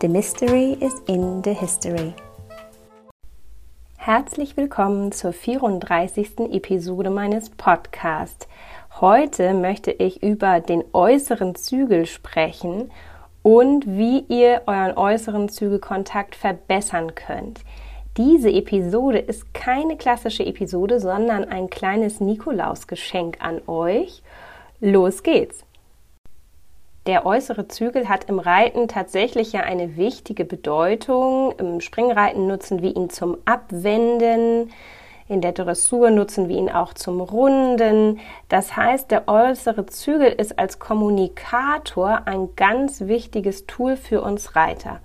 The Mystery is in the History. Herzlich willkommen zur 34. Episode meines Podcasts. Heute möchte ich über den äußeren Zügel sprechen und wie ihr euren äußeren Zügelkontakt verbessern könnt. Diese Episode ist keine klassische Episode, sondern ein kleines Nikolausgeschenk an euch. Los geht's! Der äußere Zügel hat im Reiten tatsächlich ja eine wichtige Bedeutung. Im Springreiten nutzen wir ihn zum Abwenden. In der Dressur nutzen wir ihn auch zum Runden. Das heißt, der äußere Zügel ist als Kommunikator ein ganz wichtiges Tool für uns Reiter.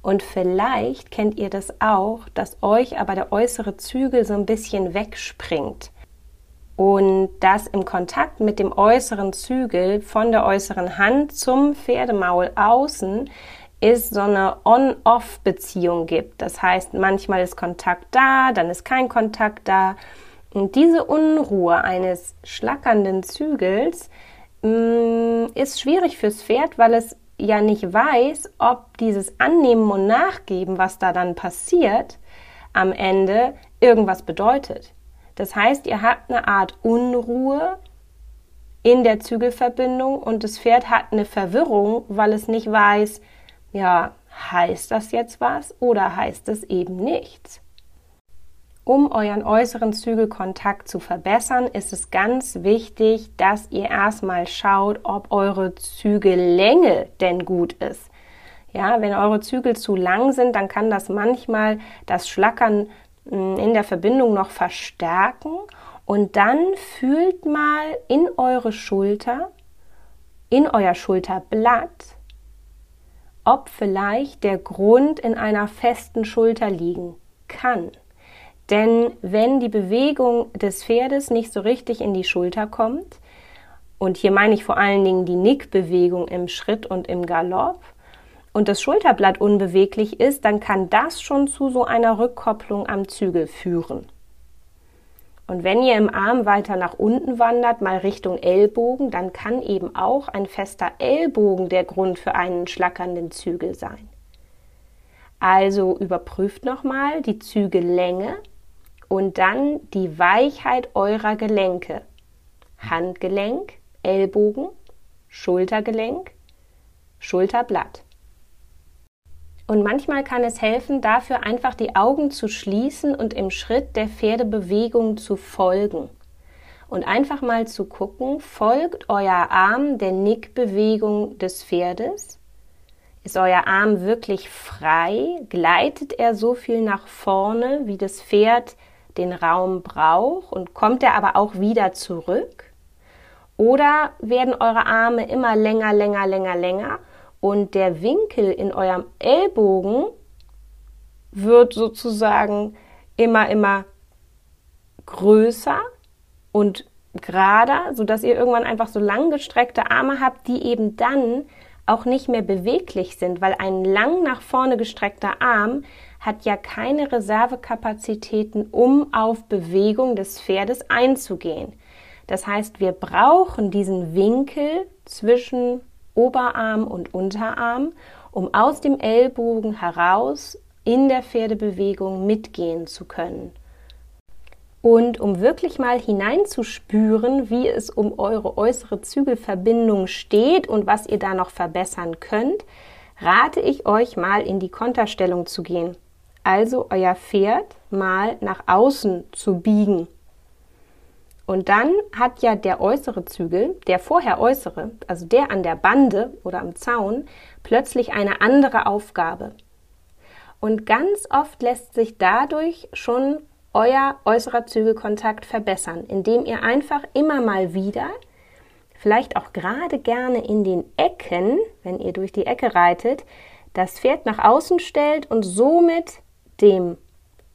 Und vielleicht kennt ihr das auch, dass euch aber der äußere Zügel so ein bisschen wegspringt. Und das im Kontakt mit dem äußeren Zügel von der äußeren Hand zum Pferdemaul außen ist so eine On-Off-Beziehung gibt. Das heißt, manchmal ist Kontakt da, dann ist kein Kontakt da. Und diese Unruhe eines schlackernden Zügels mh, mm, ist schwierig fürs Pferd, weil es ja nicht weiß, ob dieses Annehmen und Nachgeben, was da dann passiert, am Ende irgendwas bedeutet. Das heißt, ihr habt eine Art Unruhe in der Zügelverbindung und das Pferd hat eine Verwirrung, weil es nicht weiß, ja, heißt das jetzt was oder heißt es eben nichts? Um euren äußeren Zügelkontakt zu verbessern, ist es ganz wichtig, dass ihr erstmal schaut, ob eure Zügellänge denn gut ist. Ja, wenn eure Zügel zu lang sind, dann kann das manchmal das Schlackern in der Verbindung noch verstärken und dann fühlt mal in eure Schulter, in euer Schulterblatt, ob vielleicht der Grund in einer festen Schulter liegen kann. Denn wenn die Bewegung des Pferdes nicht so richtig in die Schulter kommt, und hier meine ich vor allen Dingen die Nickbewegung im Schritt und im Galopp, und das Schulterblatt unbeweglich ist, dann kann das schon zu so einer Rückkopplung am Zügel führen. Und wenn ihr im Arm weiter nach unten wandert, mal Richtung Ellbogen, dann kann eben auch ein fester Ellbogen der Grund für einen schlackernden Zügel sein. Also überprüft nochmal die Zügellänge und dann die Weichheit eurer Gelenke. Handgelenk, Ellbogen, Schultergelenk, Schulterblatt. Und manchmal kann es helfen, dafür einfach die Augen zu schließen und im Schritt der Pferdebewegung zu folgen. Und einfach mal zu gucken, folgt euer Arm der Nickbewegung des Pferdes? Ist euer Arm wirklich frei? Gleitet er so viel nach vorne, wie das Pferd den Raum braucht? Und kommt er aber auch wieder zurück? Oder werden eure Arme immer länger, länger, länger, länger und der Winkel in eurem Ellbogen wird sozusagen immer, immer größer und gerader, sodass ihr irgendwann einfach so langgestreckte Arme habt, die eben dann auch nicht mehr beweglich sind, weil ein lang nach vorne gestreckter Arm hat ja keine Reservekapazitäten, um auf Bewegung des Pferdes einzugehen. Das heißt, wir brauchen diesen Winkel zwischen Oberarm und Unterarm, um aus dem Ellbogen heraus in der Pferdebewegung mitgehen zu können. Und um wirklich mal hineinzuspüren, wie es um eure äußere Zügelverbindung steht und was ihr da noch verbessern könnt, rate ich euch mal in die Konterstellung zu gehen. Also euer Pferd mal nach außen zu biegen. Und dann hat ja der äußere Zügel, der vorher äußere, also der an der Bande oder am Zaun, plötzlich eine andere Aufgabe. Und ganz oft lässt sich dadurch schon euer äußerer Zügelkontakt verbessern, indem ihr einfach immer mal wieder, vielleicht auch gerade gerne in den Ecken, wenn ihr durch die Ecke reitet, das Pferd nach außen stellt und somit dem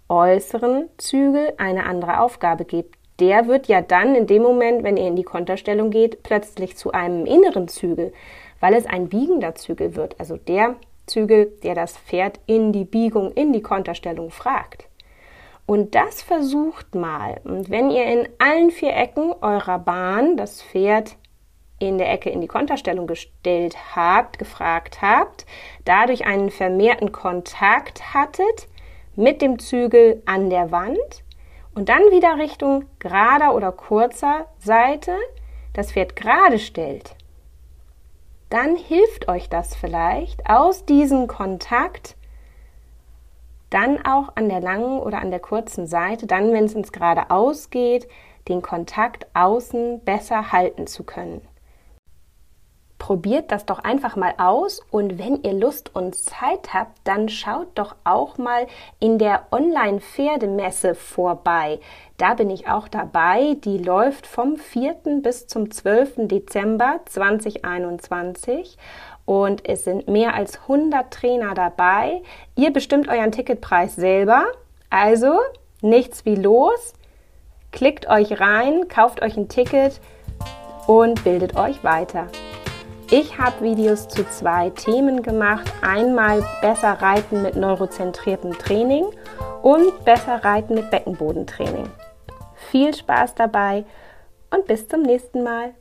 äußeren Zügel eine andere Aufgabe gebt. Der wird ja dann in dem Moment, wenn ihr in die Konterstellung geht, plötzlich zu einem inneren Zügel, weil es ein biegender Zügel wird. Also der Zügel, der das Pferd in die Biegung, in die Konterstellung fragt. Und das versucht mal. Und wenn ihr in allen vier Ecken eurer Bahn das Pferd in der Ecke in die Konterstellung gestellt habt, gefragt habt, dadurch einen vermehrten Kontakt hattet mit dem Zügel an der Wand und dann wieder Richtung gerader oder kurzer Seite das Pferd gerade stellt, dann hilft euch das vielleicht aus diesem Kontakt dann auch an der langen oder an der kurzen Seite, dann wenn es ins geradeaus geht, den Kontakt außen besser halten zu können. Probiert das doch einfach mal aus und wenn ihr Lust und Zeit habt, dann schaut doch auch mal in der Online-Pferdemesse vorbei. Da bin ich auch dabei. Die läuft vom 4. bis zum 12. Dezember 2021 und es sind mehr als 100 Trainer dabei. Ihr bestimmt euren Ticketpreis selber. Also nichts wie los. Klickt euch rein, kauft euch ein Ticket und bildet euch weiter. Ich habe Videos zu zwei Themen gemacht. Einmal besser reiten mit neurozentriertem Training und besser reiten mit Beckenbodentraining. Viel Spaß dabei und bis zum nächsten Mal.